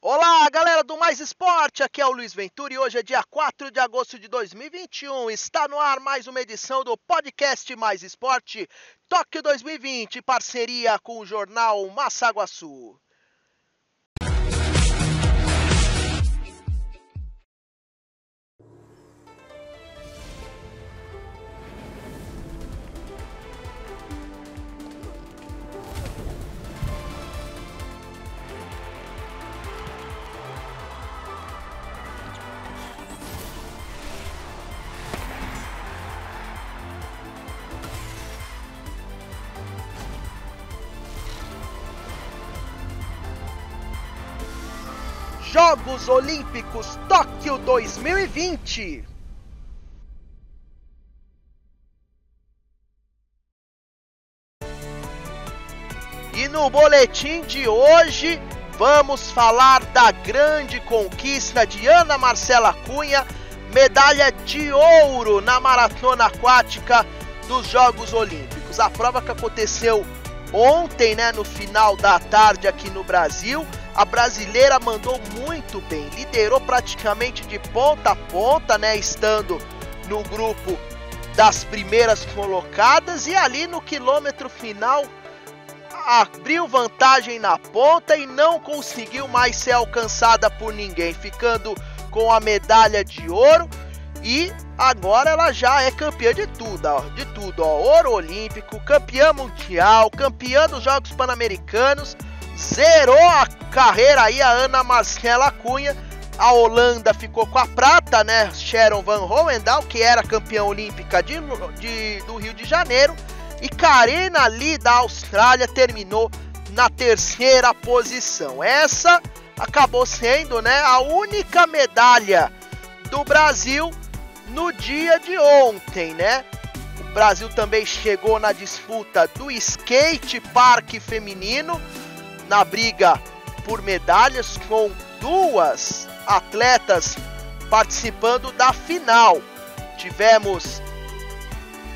Olá, galera do Mais Esporte, aqui é o Luiz Ventura e hoje é dia 4 de agosto de 2021. Está no ar mais uma edição do podcast Mais Esporte Tóquio 2020, parceria com o jornal Massaguaçu. Jogos Olímpicos Tóquio 2020. E no boletim de hoje vamos falar da grande conquista de Ana Marcela Cunha, medalha de ouro na maratona aquática dos Jogos Olímpicos. A prova que aconteceu ontem, né, no final da tarde aqui no Brasil a brasileira mandou muito bem, liderou praticamente de ponta a ponta, né, estando no grupo das primeiras colocadas e ali no quilômetro final abriu vantagem na ponta e não conseguiu mais ser alcançada por ninguém, ficando com a medalha de ouro. E agora ela já é campeã de tudo, ó, de tudo, ó, ouro olímpico, campeã mundial, campeã dos Jogos Pan-Americanos zerou a carreira aí a Ana Marcela Cunha. A Holanda ficou com a prata, né? Sharon Van Hohendahl, que era campeã olímpica de, de, do Rio de Janeiro. E Karina Lee da Austrália terminou na terceira posição. Essa acabou sendo né, a única medalha do Brasil no dia de ontem, né? O Brasil também chegou na disputa do skate park feminino na briga por medalhas, com duas atletas participando da final. Tivemos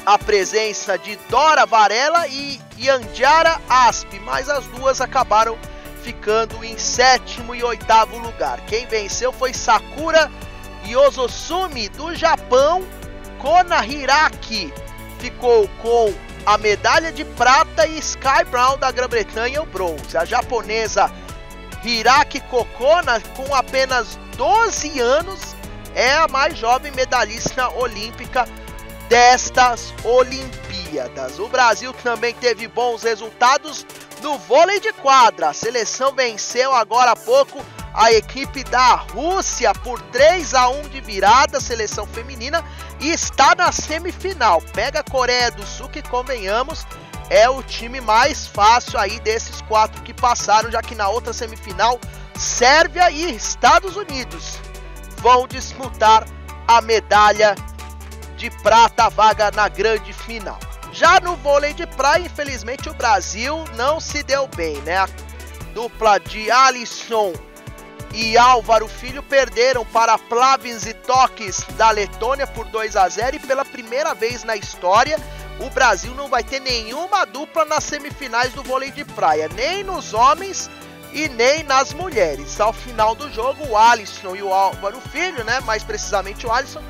a presença de Dora Varela e Yandiara Asp, mas as duas acabaram ficando em sétimo e oitavo lugar. Quem venceu foi Sakura Yososumi do Japão. Kona Hiraki ficou com a medalha de prata e Sky Brown da Grã-Bretanha o bronze. A japonesa Hiraki Kokona, com apenas 12 anos, é a mais jovem medalhista olímpica destas Olimpíadas. O Brasil também teve bons resultados no vôlei de quadra. A seleção venceu agora há pouco a equipe da Rússia por 3 a 1 de virada, seleção feminina, e está na semifinal. Pega a Coreia do Sul, que convenhamos, é o time mais fácil aí desses quatro que passaram, já que na outra semifinal, Sérvia e Estados Unidos vão disputar a medalha de prata, vaga na grande final. Já no vôlei de praia, infelizmente o Brasil não se deu bem, né? A dupla de Alisson e Álvaro Filho perderam para Plavins e Toques da Letônia por 2 a 0 e pela primeira vez na história o Brasil não vai ter nenhuma dupla nas semifinais do vôlei de praia, nem nos homens e nem nas mulheres. Ao final do jogo, o Alisson e o Álvaro Filho, né, mais precisamente o Alisson,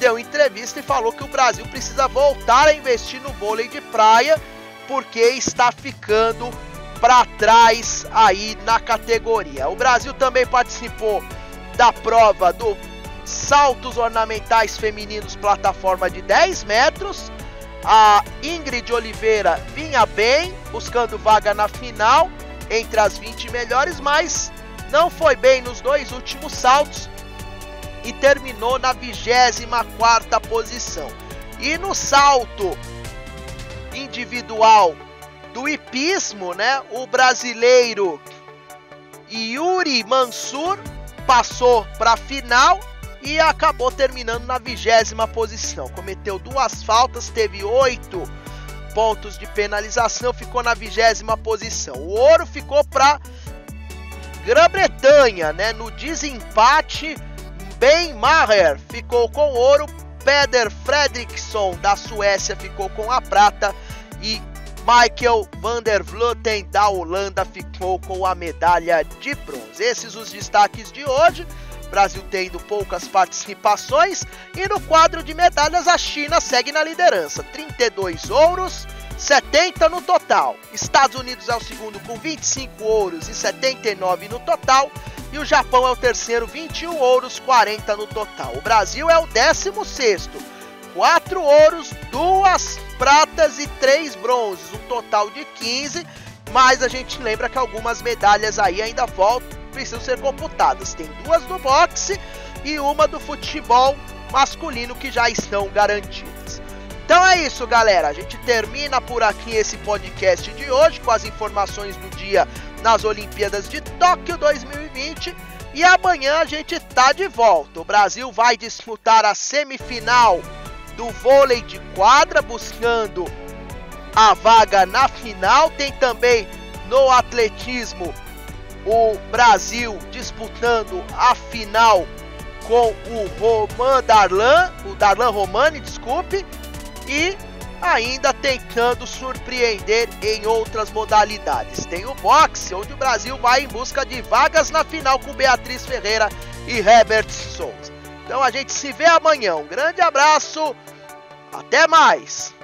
deu entrevista e falou que o Brasil precisa voltar a investir no vôlei de praia porque está ficando para trás aí na categoria. O Brasil também participou da prova do saltos ornamentais femininos plataforma de 10 metros. A Ingrid Oliveira vinha bem, buscando vaga na final entre as 20 melhores, mas não foi bem nos dois últimos saltos e terminou na 24 posição. E no salto individual do hipismo, né? O brasileiro Yuri Mansur passou para a final e acabou terminando na vigésima posição. Cometeu duas faltas, teve oito pontos de penalização, ficou na vigésima posição. O ouro ficou para Grã-Bretanha, né? No desempate, Ben Maher ficou com ouro, Peder Fredriksson da Suécia ficou com a prata e Michael van der Vleuten da Holanda ficou com a medalha de bronze. Esses os destaques de hoje. Brasil tendo poucas participações e no quadro de medalhas a China segue na liderança, 32 ouros, 70 no total. Estados Unidos é o segundo com 25 ouros e 79 no total. E o Japão é o terceiro, 21 ouros, 40 no total. O Brasil é o 16 sexto, 4 ouros, 2 pratas e 3 bronzes, um total de 15. Mas a gente lembra que algumas medalhas aí ainda voltam, precisam ser computadas. Tem duas do boxe e uma do futebol masculino que já estão garantidas. Então é isso, galera. A gente termina por aqui esse podcast de hoje com as informações do dia nas Olimpíadas de Tóquio 2020. E amanhã a gente tá de volta. O Brasil vai disputar a semifinal do vôlei de quadra, buscando a vaga na final. Tem também no atletismo o Brasil disputando a final com o Roman Darlan, o Darlan Romani, desculpe, e ainda tentando surpreender em outras modalidades. Tem o boxe, onde o Brasil vai em busca de vagas na final com Beatriz Ferreira e Herbert Souza. Então a gente se vê amanhã. Um grande abraço, até mais!